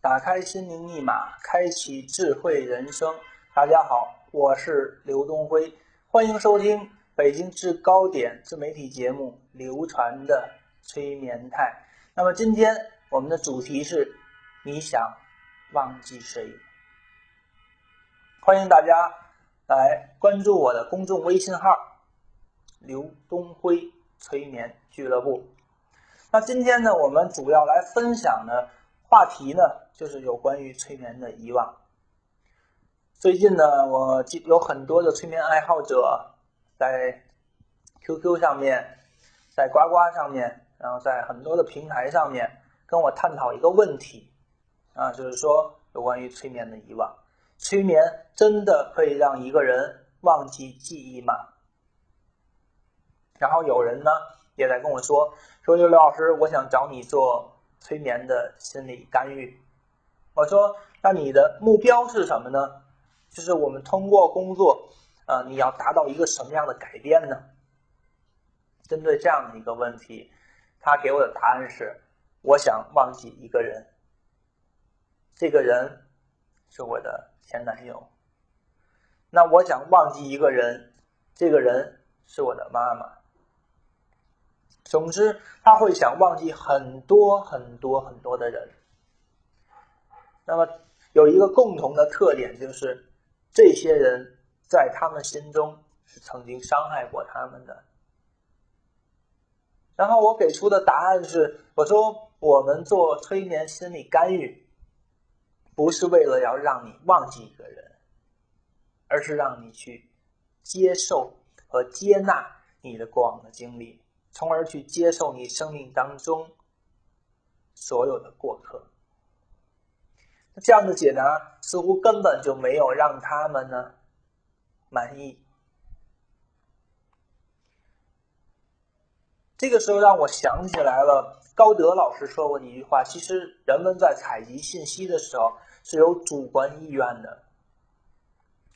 打开心灵密码，开启智慧人生。大家好，我是刘东辉，欢迎收听北京制高点自媒体节目《流传的催眠态》。那么今天我们的主题是：你想忘记谁？欢迎大家来关注我的公众微信号“刘东辉催眠俱乐部”。那今天呢，我们主要来分享的话题呢，就是有关于催眠的遗忘。最近呢，我有很多的催眠爱好者在 QQ 上面，在呱呱上面，然后在很多的平台上面跟我探讨一个问题啊，就是说有关于催眠的遗忘，催眠真的可以让一个人忘记记忆吗？然后有人呢也在跟我说。说刘老师，我想找你做催眠的心理干预。我说，那你的目标是什么呢？就是我们通过工作，呃，你要达到一个什么样的改变呢？针对这样的一个问题，他给我的答案是：我想忘记一个人，这个人是我的前男友。那我想忘记一个人，这个人是我的妈妈。总之，他会想忘记很多很多很多的人。那么有一个共同的特点，就是这些人在他们心中是曾经伤害过他们的。然后我给出的答案是：我说我们做催眠心理干预，不是为了要让你忘记一个人，而是让你去接受和接纳你的过往的经历。从而去接受你生命当中所有的过客，那这样的解答似乎根本就没有让他们呢满意。这个时候让我想起来了高德老师说过的一句话：，其实人们在采集信息的时候是有主观意愿的，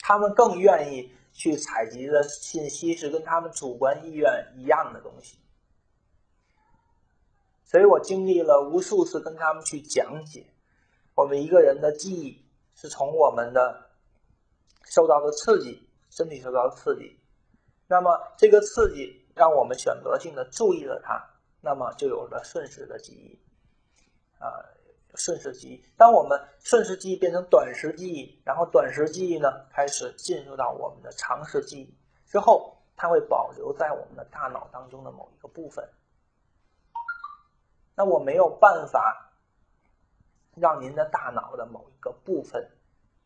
他们更愿意去采集的信息是跟他们主观意愿一样的东西。所以我经历了无数次跟他们去讲解，我们一个人的记忆是从我们的受到的刺激，身体受到的刺激，那么这个刺激让我们选择性的注意了它，那么就有了瞬时的记忆，啊，瞬时记忆。当我们瞬时记忆变成短时记忆，然后短时记忆呢开始进入到我们的长时记忆之后，它会保留在我们的大脑当中的某一个部分。那我没有办法让您的大脑的某一个部分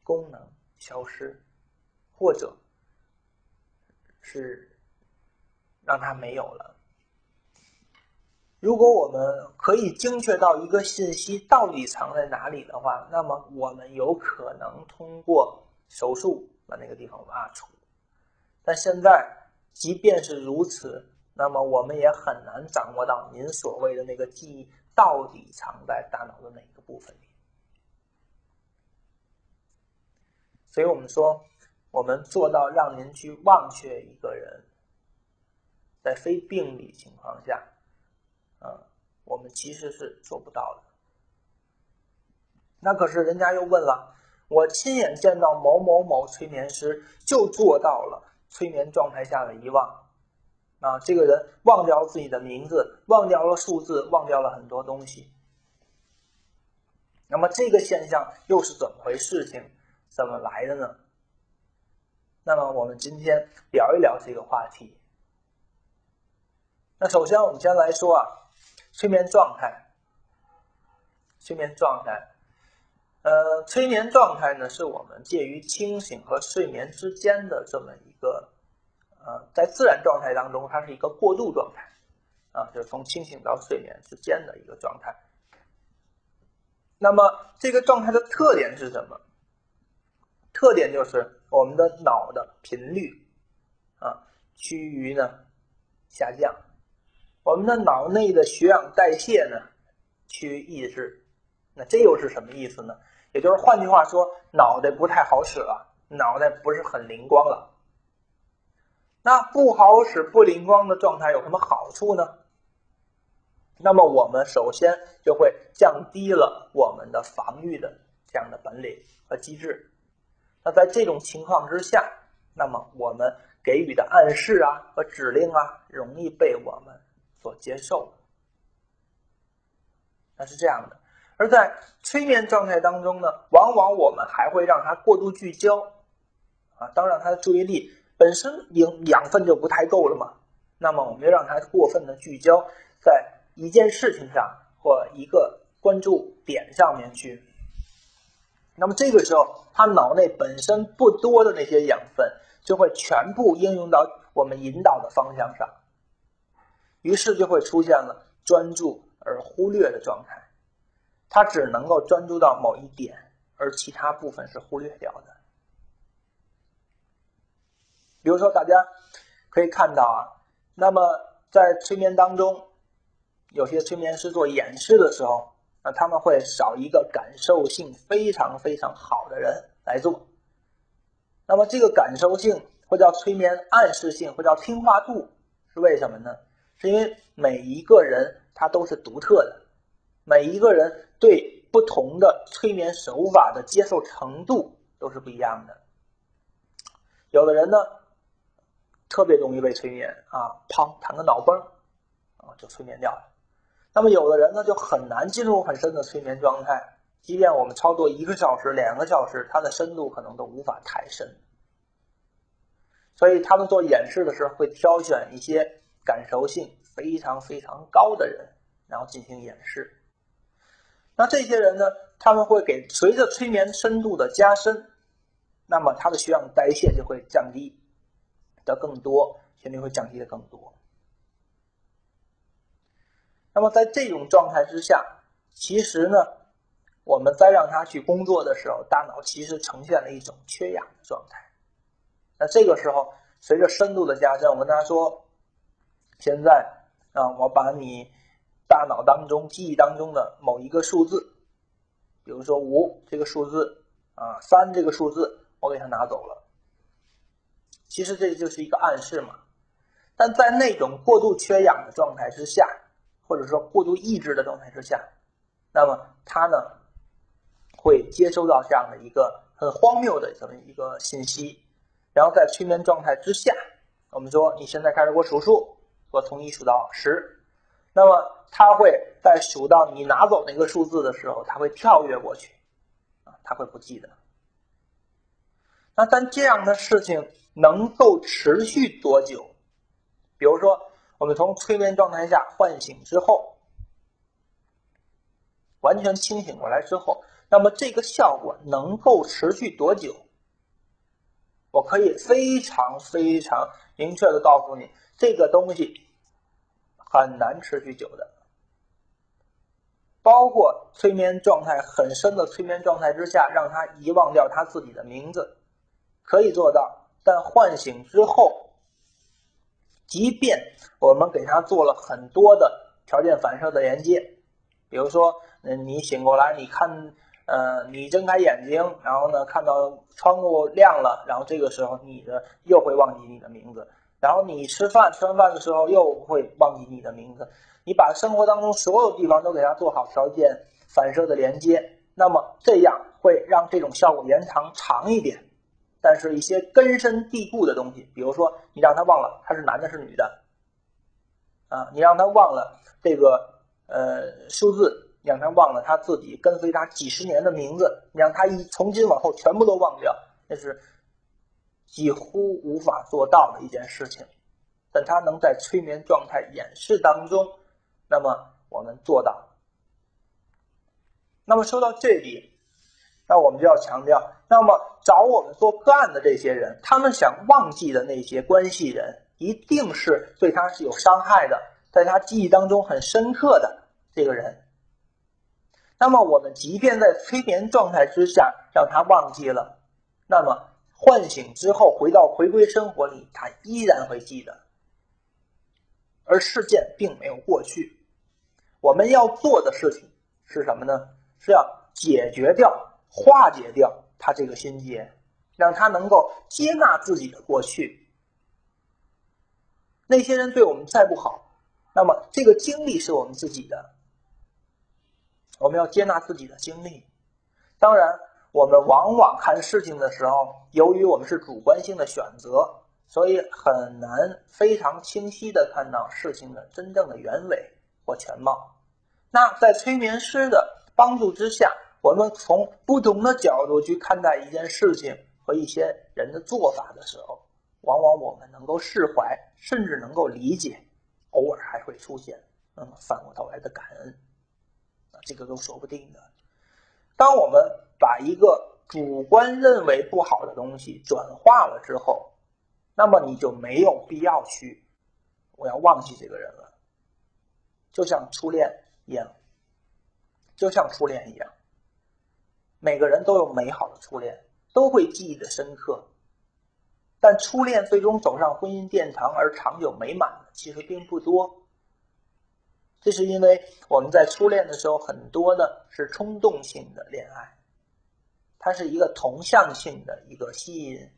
功能消失，或者是让它没有了。如果我们可以精确到一个信息到底藏在哪里的话，那么我们有可能通过手术把那个地方挖出。但现在，即便是如此。那么我们也很难掌握到您所谓的那个记忆到底藏在大脑的哪个部分里。所以我们说，我们做到让您去忘却一个人，在非病理情况下，啊，我们其实是做不到的。那可是人家又问了，我亲眼见到某某某催眠师就做到了催眠状态下的遗忘。啊，这个人忘掉了自己的名字，忘掉了数字，忘掉了很多东西。那么这个现象又是怎么回事？情怎么来的呢？那么我们今天聊一聊这个话题。那首先我们先来说啊，催眠状态。催眠状态，呃，催眠状态呢，是我们介于清醒和睡眠之间的这么一个。呃，在自然状态当中，它是一个过渡状态，啊，就是从清醒到睡眠之间的一个状态。那么这个状态的特点是什么？特点就是我们的脑的频率啊趋于呢下降，我们的脑内的血氧代谢呢趋于抑制。那这又是什么意思呢？也就是换句话说，脑袋不太好使了，脑袋不是很灵光了。那不好使、不灵光的状态有什么好处呢？那么我们首先就会降低了我们的防御的这样的本领和机制。那在这种情况之下，那么我们给予的暗示啊和指令啊，容易被我们所接受。那是这样的。而在催眠状态当中呢，往往我们还会让他过度聚焦，啊，当让他的注意力本身营养分就不太够了嘛，那么我们就让它过分的聚焦在一件事情上或一个关注点上面去，那么这个时候他脑内本身不多的那些养分就会全部应用到我们引导的方向上，于是就会出现了专注而忽略的状态。他只能够专注到某一点，而其他部分是忽略掉的。比如说，大家可以看到啊，那么在催眠当中，有些催眠师做演示的时候，那他们会找一个感受性非常非常好的人来做。那么这个感受性或叫催眠暗示性，或叫听话度，是为什么呢？是因为每一个人他都是独特的。每一个人对不同的催眠手法的接受程度都是不一样的。有的人呢，特别容易被催眠啊，砰，弹个脑崩啊，就催眠掉了。那么有的人呢，就很难进入很深的催眠状态，即便我们操作一个小时、两个小时，他的深度可能都无法太深。所以他们做演示的时候，会挑选一些感受性非常非常高的人，然后进行演示。那这些人呢？他们会给随着催眠深度的加深，那么他的血氧代谢就会降低的更多，心率会降低的更多。那么在这种状态之下，其实呢，我们再让他去工作的时候，大脑其实呈现了一种缺氧的状态。那这个时候，随着深度的加深，我跟他说：“现在啊，我把你。”大脑当中记忆当中的某一个数字，比如说五这个数字啊，三这个数字，我给它拿走了。其实这就是一个暗示嘛。但在那种过度缺氧的状态之下，或者说过度抑制的状态之下，那么他呢会接收到这样的一个很荒谬的这么一个信息，然后在催眠状态之下，我们说你现在开始给我数数，我从一数到十。那么他会在数到你拿走那个数字的时候，他会跳跃过去，啊，他会不记得。那但这样的事情能够持续多久？比如说，我们从催眠状态下唤醒之后，完全清醒过来之后，那么这个效果能够持续多久？我可以非常非常明确的告诉你，这个东西。很难持续久的，包括催眠状态很深的催眠状态之下，让他遗忘掉他自己的名字，可以做到。但唤醒之后，即便我们给他做了很多的条件反射的连接，比如说，嗯，你醒过来，你看，呃，你睁开眼睛，然后呢，看到窗户亮了，然后这个时候你的又会忘记你的名字。然后你吃饭，吃完饭的时候又会忘记你的名字。你把生活当中所有地方都给它做好条件反射的连接，那么这样会让这种效果延长长一点。但是，一些根深蒂固的东西，比如说你让他忘了他是男的是女的，啊，你让他忘了这个呃数字，你让他忘了他自己跟随他几十年的名字，你让他一从今往后全部都忘掉，那是。几乎无法做到的一件事情，但他能在催眠状态演示当中，那么我们做到。那么说到这里，那我们就要强调，那么找我们做个案的这些人，他们想忘记的那些关系人，一定是对他是有伤害的，在他记忆当中很深刻的这个人。那么我们即便在催眠状态之下让他忘记了，那么。唤醒之后，回到回归生活里，他依然会记得，而事件并没有过去。我们要做的事情是什么呢？是要解决掉、化解掉他这个心结，让他能够接纳自己的过去。那些人对我们再不好，那么这个经历是我们自己的，我们要接纳自己的经历。当然，我们往往看事情的时候，由于我们是主观性的选择，所以很难非常清晰的看到事情的真正的原委或全貌。那在催眠师的帮助之下，我们从不同的角度去看待一件事情和一些人的做法的时候，往往我们能够释怀，甚至能够理解，偶尔还会出现嗯反过头来的感恩啊，这个都说不定的。当我们把一个主观认为不好的东西转化了之后，那么你就没有必要去我要忘记这个人了，就像初恋。一样，就像初恋一样，每个人都有美好的初恋，都会记忆的深刻。但初恋最终走上婚姻殿堂而长久美满的，其实并不多。这是因为我们在初恋的时候，很多的是冲动性的恋爱，它是一个同向性的一个吸引，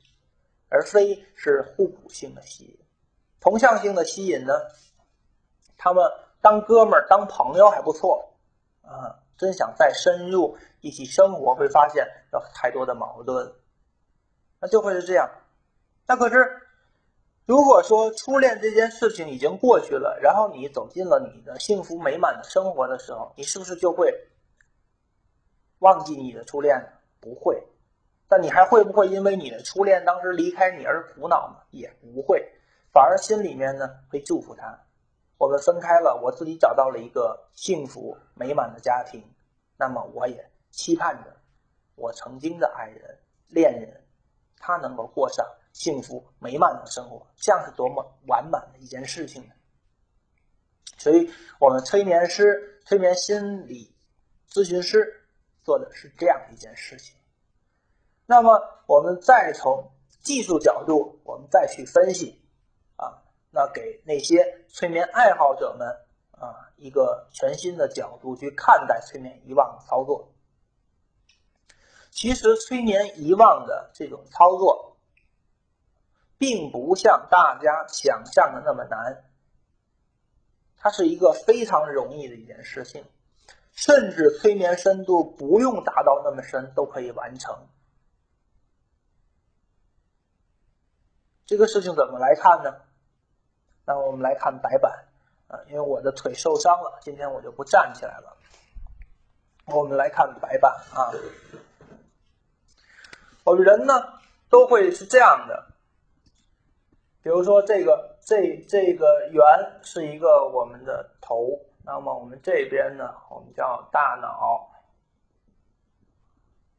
而非是互补性的吸引。同向性的吸引呢，他们。当哥们儿、当朋友还不错，啊，真想再深入一起生活，会发现有太多的矛盾，那就会是这样。那可是，如果说初恋这件事情已经过去了，然后你走进了你的幸福美满的生活的时候，你是不是就会忘记你的初恋？不会。但你还会不会因为你的初恋当时离开你而苦恼呢？也不会，反而心里面呢会祝福他。我们分开了，我自己找到了一个幸福美满的家庭，那么我也期盼着我曾经的爱人、恋人，他能够过上幸福美满的生活，这样是多么完满的一件事情呢？所以，我们催眠师、催眠心理咨询师做的是这样一件事情。那么，我们再从技术角度，我们再去分析。那给那些催眠爱好者们啊，一个全新的角度去看待催眠遗忘的操作。其实催眠遗忘的这种操作，并不像大家想象的那么难，它是一个非常容易的一件事情，甚至催眠深度不用达到那么深都可以完成。这个事情怎么来看呢？那我们来看白板，啊，因为我的腿受伤了，今天我就不站起来了。我们来看白板啊，我们人呢都会是这样的，比如说这个这这个圆是一个我们的头，那么我们这边呢，我们叫大脑，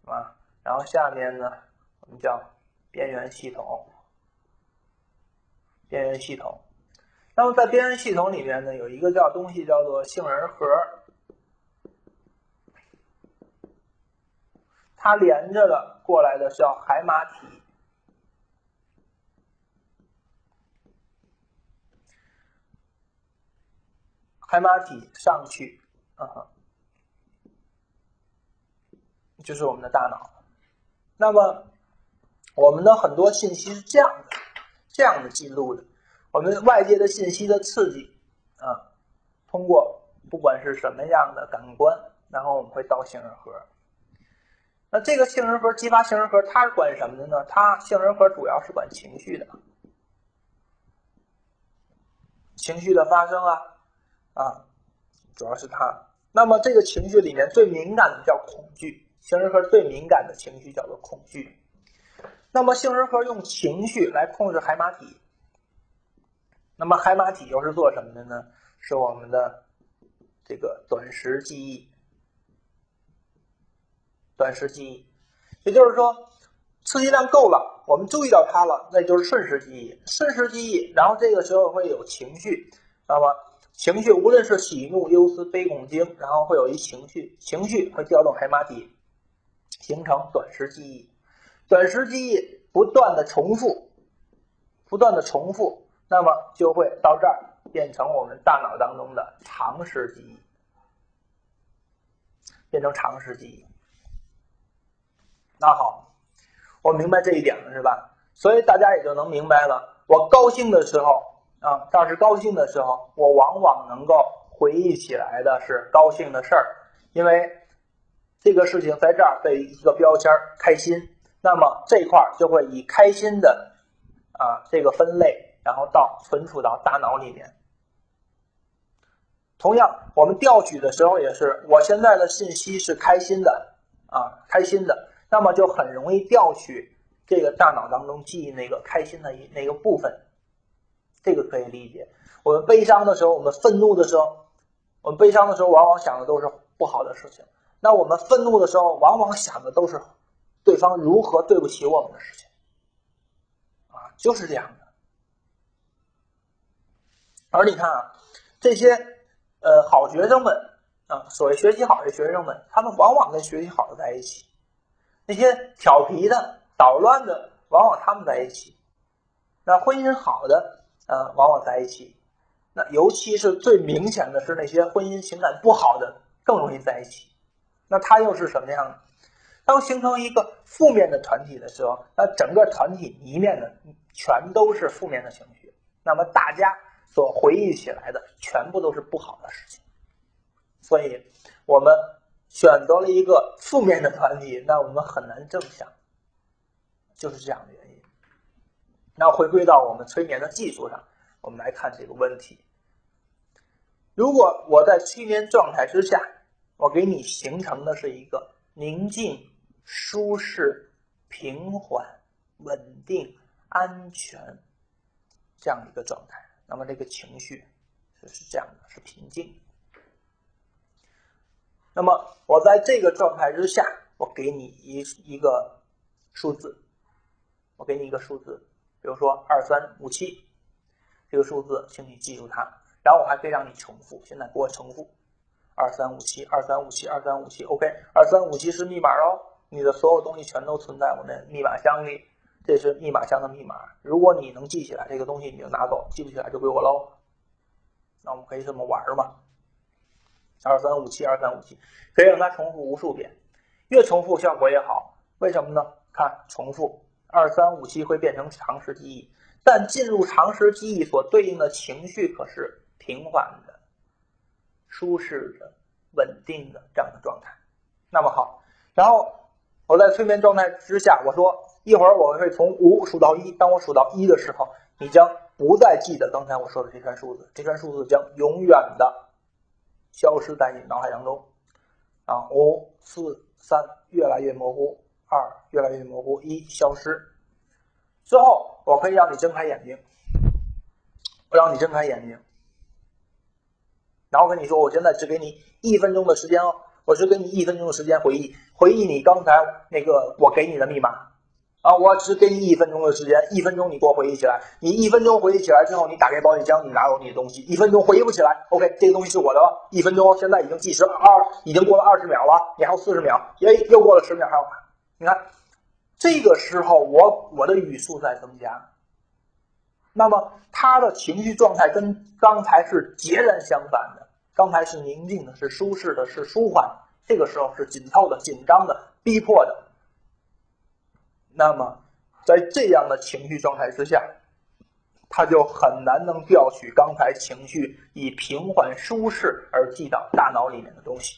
啊，然后下面呢，我们叫边缘系统，边缘系统。那么在边缘系统里面呢，有一个叫东西叫做杏仁核，它连着的过来的叫海马体，海马体上去啊，就是我们的大脑。那么我们的很多信息是这样的，这样的记录的。我们外界的信息的刺激，啊，通过不管是什么样的感官，然后我们会到杏仁核。那这个杏仁核激发杏仁核，它是管什么的呢？它杏仁核主要是管情绪的，情绪的发生啊，啊，主要是它。那么这个情绪里面最敏感的叫恐惧，杏仁核最敏感的情绪叫做恐惧。那么杏仁核用情绪来控制海马体。那么海马体又是做什么的呢？是我们的这个短时记忆，短时记忆，也就是说，刺激量够了，我们注意到它了，那就是瞬时记忆。瞬时记忆，然后这个时候会有情绪，那么情绪无论是喜怒忧思悲恐惊，然后会有一情绪，情绪会调动海马体，形成短时记忆。短时记忆不断的重复，不断的重复。那么就会到这儿变成我们大脑当中的常识记忆，变成长时记忆。那好，我明白这一点了，是吧？所以大家也就能明白了。我高兴的时候啊，当时高兴的时候，我往往能够回忆起来的是高兴的事儿，因为这个事情在这儿被一个标签开心，那么这块儿就会以开心的啊这个分类，然后到存储到大脑里面。同样，我们调取的时候也是，我现在的信息是开心的啊，开心的，那么就很容易调取这个大脑当中记忆那个开心的一那个部分。这个可以理解。我们悲伤的时候，我们愤怒的时候，我们悲伤的时候，往往想的都是不好的事情。那我们愤怒的时候，往往想的都是对方如何对不起我们的事情。啊，就是这样的。而你看啊，这些呃好学生们啊，所谓学习好的学生们，他们往往跟学习好的在一起；那些调皮的、捣乱的，往往他们在一起。那婚姻好的。呃，往往在一起，那尤其是最明显的是那些婚姻情感不好的更容易在一起。那它又是什么样呢？当形成一个负面的团体的时候，那整个团体一面的全都是负面的情绪，那么大家所回忆起来的全部都是不好的事情。所以，我们选择了一个负面的团体，那我们很难正向，就是这样的原因。那回归到我们催眠的技术上，我们来看这个问题。如果我在催眠状态之下，我给你形成的是一个宁静、舒适、平缓、稳定、安全这样的一个状态，那么这个情绪是是这样的，是平静。那么我在这个状态之下，我给你一一个数字，我给你一个数字。比如说二三五七这个数字，请你记住它。然后我还可以让你重复，现在给我重复二三五七二三五七二三五七。OK，二三五七是密码哦，你的所有东西全都存在我的密码箱里，这是密码箱的密码。如果你能记起来这个东西，你就拿走；记不起来就归我喽。那我们可以这么玩嘛？二三五七二三五七，可以让它重复无数遍，越重复效果越好。为什么呢？看重复。二三五七会变成常识记忆，但进入常识记忆所对应的情绪可是平缓的、舒适的、稳定的这样的状态。那么好，然后我在催眠状态之下，我说一会儿我会从五数到一，当我数到一的时候，你将不再记得刚才我说的这串数字，这串数字将永远的消失在你脑海当中。啊，五四三，越来越模糊。二越来越模糊，一消失最后，我可以让你睁开眼睛，我让你睁开眼睛，然后跟你说，我现在只给你一分钟的时间哦，我只给你一分钟的时间回忆，回忆你刚才那个我给你的密码啊，我只给你一分钟的时间，一分钟你给我回忆起来，你一分钟回忆起来之后，你打开保险箱，你拿走你的东西，一分钟回忆不起来，OK，这个东西是我的，一分钟现在已经计时二，已经过了二十秒了，你还有四十秒，耶，又过了十秒，还有。你看，这个时候我我的语速在增加，那么他的情绪状态跟刚才是截然相反的。刚才是宁静的，是舒适的，是舒缓；这个时候是紧凑的、紧张的、逼迫的。那么在这样的情绪状态之下，他就很难能调取刚才情绪以平缓、舒适而记到大脑里面的东西。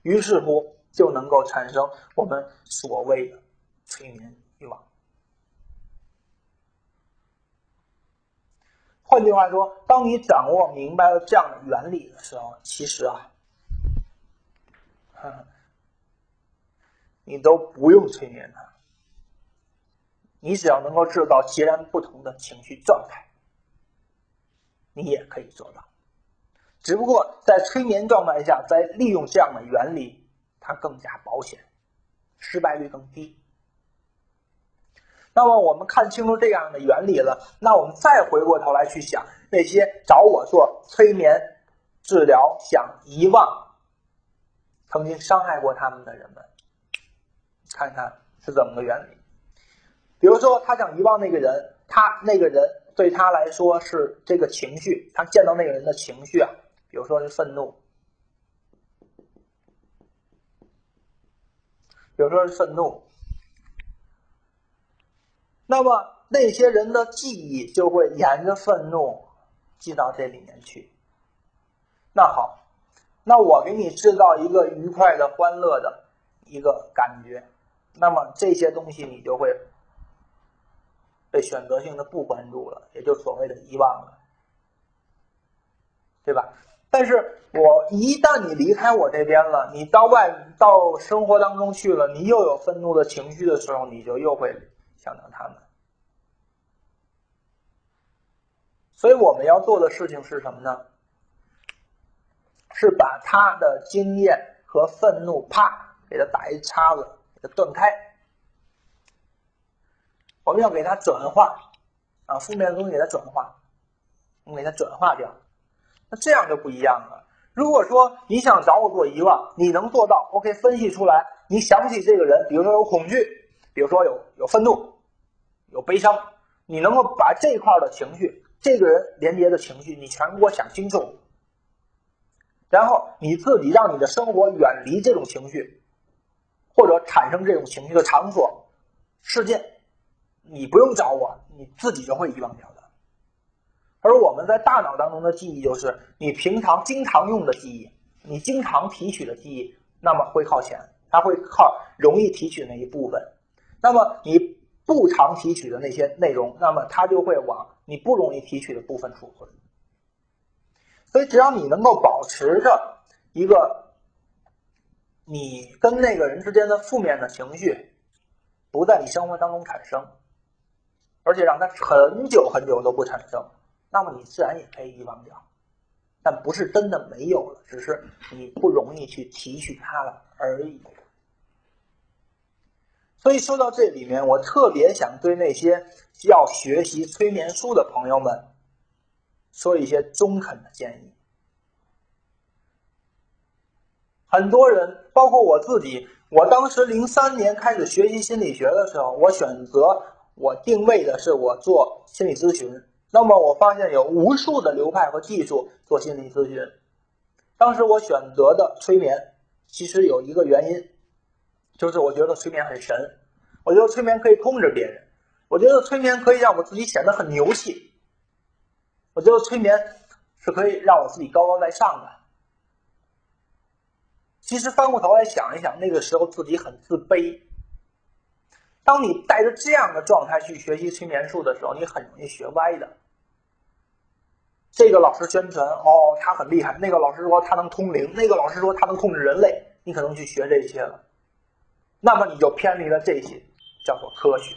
于是乎。就能够产生我们所谓的催眠欲望。换句话说，当你掌握明白了这样的原理的时候，其实啊，你都不用催眠他，你只要能够制造截然不同的情绪状态，你也可以做到。只不过在催眠状态下，在利用这样的原理。它更加保险，失败率更低。那么我们看清楚这样的原理了，那我们再回过头来去想那些找我做催眠治疗、想遗忘曾经伤害过他们的人们，看看是怎么个原理。比如说，他想遗忘那个人，他那个人对他来说是这个情绪，他见到那个人的情绪啊，比如说是愤怒。比如说是愤怒，那么那些人的记忆就会沿着愤怒记到这里面去。那好，那我给你制造一个愉快的、欢乐的一个感觉，那么这些东西你就会被选择性的不关注了，也就所谓的遗忘了，对吧？但是我一旦你离开我这边了，你到外到生活当中去了，你又有愤怒的情绪的时候，你就又会想到他们。所以我们要做的事情是什么呢？是把他的经验和愤怒，啪，给他打一叉子，给他断开。我们要给它转化，啊，负面的东西给它转化，我们给它转化掉。那这样就不一样了。如果说你想找我做遗忘，你能做到？OK，分析出来，你想起这个人，比如说有恐惧，比如说有有愤怒，有悲伤，你能够把这块的情绪。这个人连接的情绪，你全给我想清楚，然后你自己让你的生活远离这种情绪，或者产生这种情绪的场所、事件，你不用找我，你自己就会遗忘掉的。而我们在大脑当中的记忆，就是你平常经常用的记忆，你经常提取的记忆，那么会靠前，它会靠容易提取那一部分。那么你。不常提取的那些内容，那么它就会往你不容易提取的部分储存。所以，只要你能够保持着一个你跟那个人之间的负面的情绪不在你生活当中产生，而且让它很久很久都不产生，那么你自然也可以遗忘掉。但不是真的没有了，只是你不容易去提取它了而已。所以说到这里面，我特别想对那些要学习催眠术的朋友们说一些中肯的建议。很多人，包括我自己，我当时零三年开始学习心理学的时候，我选择我定位的是我做心理咨询。那么我发现有无数的流派和技术做心理咨询。当时我选择的催眠，其实有一个原因。就是我觉得催眠很神，我觉得催眠可以控制别人，我觉得催眠可以让我自己显得很牛气，我觉得催眠是可以让我自己高高在上的。其实翻过头来想一想，那个时候自己很自卑。当你带着这样的状态去学习催眠术的时候，你很容易学歪的。这个老师宣传哦，他很厉害；那个老师说他能通灵；那个老师说他能控制人类，你可能去学这些了。那么你就偏离了这些，叫做科学。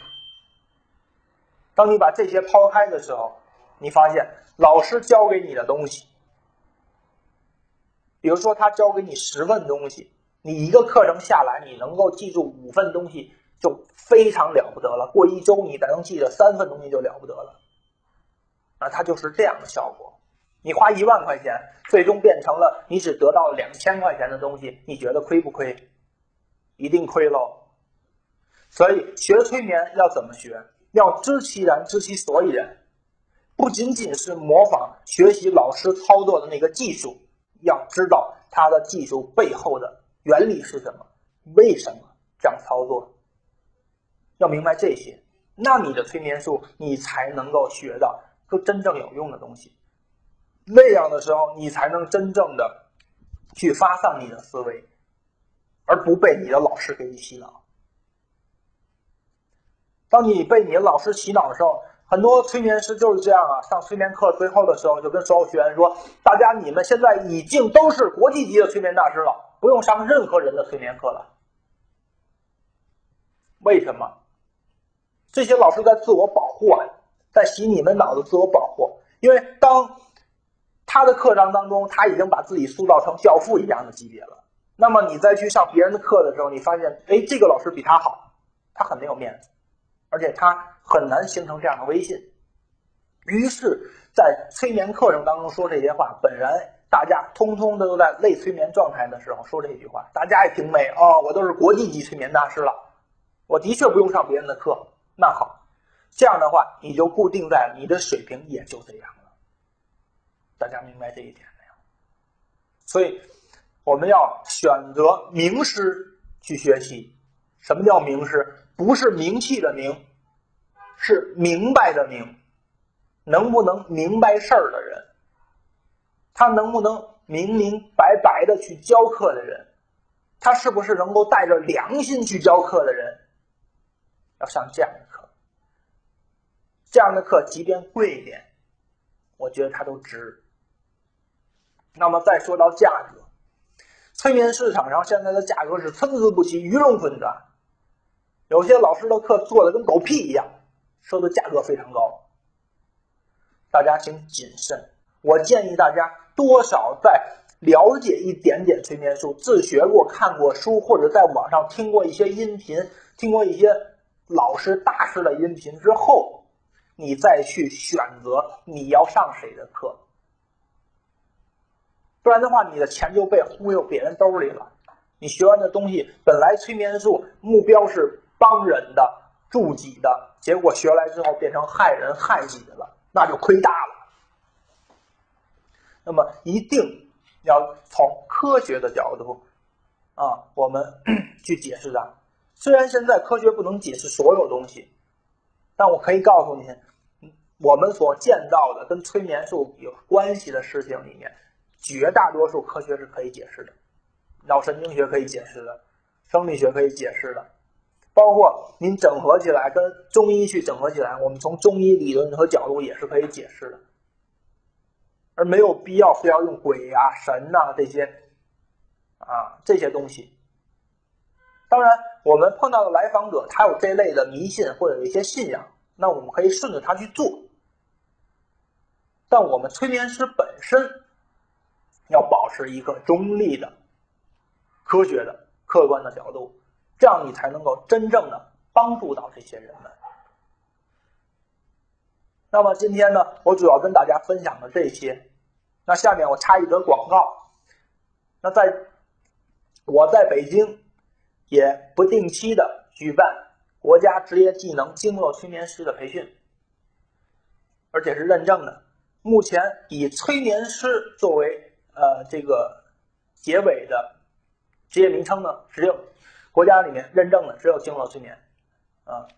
当你把这些抛开的时候，你发现老师教给你的东西，比如说他教给你十份东西，你一个课程下来，你能够记住五份东西就非常了不得了。过一周你才能记得三份东西就了不得了。啊，它就是这样的效果。你花一万块钱，最终变成了你只得到两千块钱的东西，你觉得亏不亏？一定亏喽，所以学催眠要怎么学？要知其然，知其所以然。不仅仅是模仿学习老师操作的那个技术，要知道他的技术背后的原理是什么，为什么这样操作？要明白这些，那你的催眠术你才能够学到就真正有用的东西。那样的时候，你才能真正的去发散你的思维。而不被你的老师给你洗脑。当你被你的老师洗脑的时候，很多催眠师就是这样啊。上催眠课最后的时候，就跟所有学员说：“大家，你们现在已经都是国际级的催眠大师了，不用上任何人的催眠课了。”为什么？这些老师在自我保护啊，在洗你们脑子自我保护。因为当他的课程当中，他已经把自己塑造成教父一样的级别了。那么你再去上别人的课的时候，你发现，哎，这个老师比他好，他很没有面子，而且他很难形成这样的威信。于是，在催眠课程当中说这些话，本来大家通通都在类催眠状态的时候说这句话，大家也挺美哦，我都是国际级催眠大师了，我的确不用上别人的课。那好，这样的话你就固定在你的水平也就这样了。大家明白这一点没有？所以。我们要选择名师去学习。什么叫名师？不是名气的名，是明白的明，能不能明白事儿的人，他能不能明明白白的去教课的人，他是不是能够带着良心去教课的人，要上这样的课。这样的课即便贵一点，我觉得它都值。那么再说到价格，催眠市场上现在的价格是参差不齐，鱼龙混杂。有些老师的课做的跟狗屁一样，收的价格非常高。大家请谨慎。我建议大家多少在了解一点点催眠术，自学过、看过书，或者在网上听过一些音频，听过一些老师大师的音频之后，你再去选择你要上谁的课。不然的话，你的钱就被忽悠别人兜里了。你学完的东西，本来催眠术目标是。帮人的助己的结果学来之后变成害人害己的了，那就亏大了。那么一定要从科学的角度啊，我们 去解释它。虽然现在科学不能解释所有东西，但我可以告诉你，我们所见到的跟催眠术有关系的事情里面，绝大多数科学是可以解释的，脑神经学可以解释的，生理学可以解释的。包括您整合起来跟中医去整合起来，我们从中医理论和角度也是可以解释的，而没有必要非要用鬼啊、神呐这些啊这些东西。当然，我们碰到的来访者他有这类的迷信或者一些信仰，那我们可以顺着他去做。但我们催眠师本身要保持一个中立的、科学的、客观的角度。这样你才能够真正的帮助到这些人们。那么今天呢，我主要跟大家分享的这些。那下面我插一则广告。那在我在北京也不定期的举办国家职业技能经络催眠师的培训，而且是认证的。目前以催眠师作为呃这个结尾的职业名称呢，只有。国家里面认证的只有经络催眠，啊，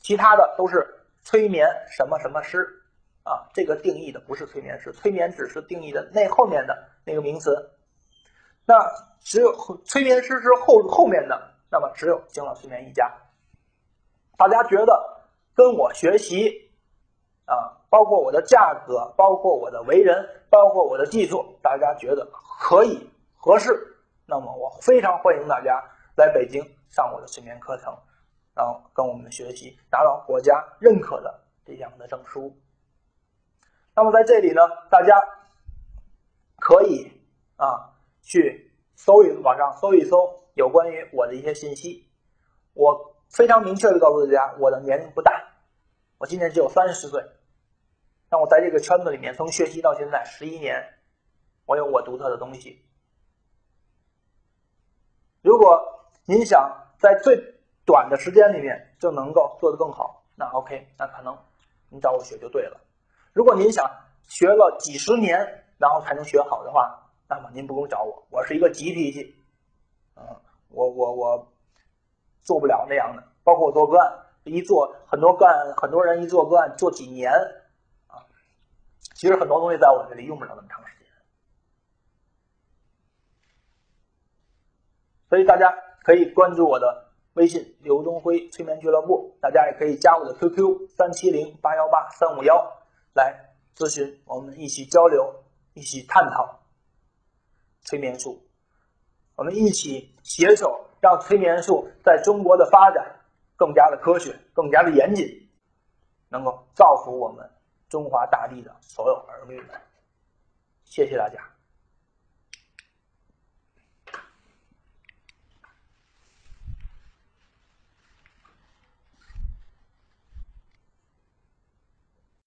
其他的都是催眠什么什么师，啊，这个定义的不是催眠师，催眠只是定义的那后面的那个名词，那只有催眠师是后后面的，那么只有经络催眠一家。大家觉得跟我学习，啊，包括我的价格，包括我的为人，包括我的技术，大家觉得可以合适，那么我非常欢迎大家。来北京上我的催眠课程，然后跟我们学习，拿到国家认可的这样的证书。那么在这里呢，大家可以啊去搜一网上搜一搜有关于我的一些信息。我非常明确的告诉大家，我的年龄不大，我今年只有三十岁。但我在这个圈子里面，从学习到现在十一年，我有我独特的东西。如果您想在最短的时间里面就能够做得更好，那 OK，那可能您找我学就对了。如果您想学了几十年然后才能学好的话，那么您不用找我，我是一个急脾气，嗯，我我我做不了那样的。包括我做个案，一做很多个案，很多人一做个案做几年啊，其实很多东西在我这里用不了那么长时间，所以大家。可以关注我的微信“刘东辉催眠俱乐部”，大家也可以加我的 QQ 三七零八幺八三五幺来咨询，我们一起交流，一起探讨催眠术，我们一起携手让催眠术在中国的发展更加的科学，更加的严谨，能够造福我们中华大地的所有儿女们。谢谢大家。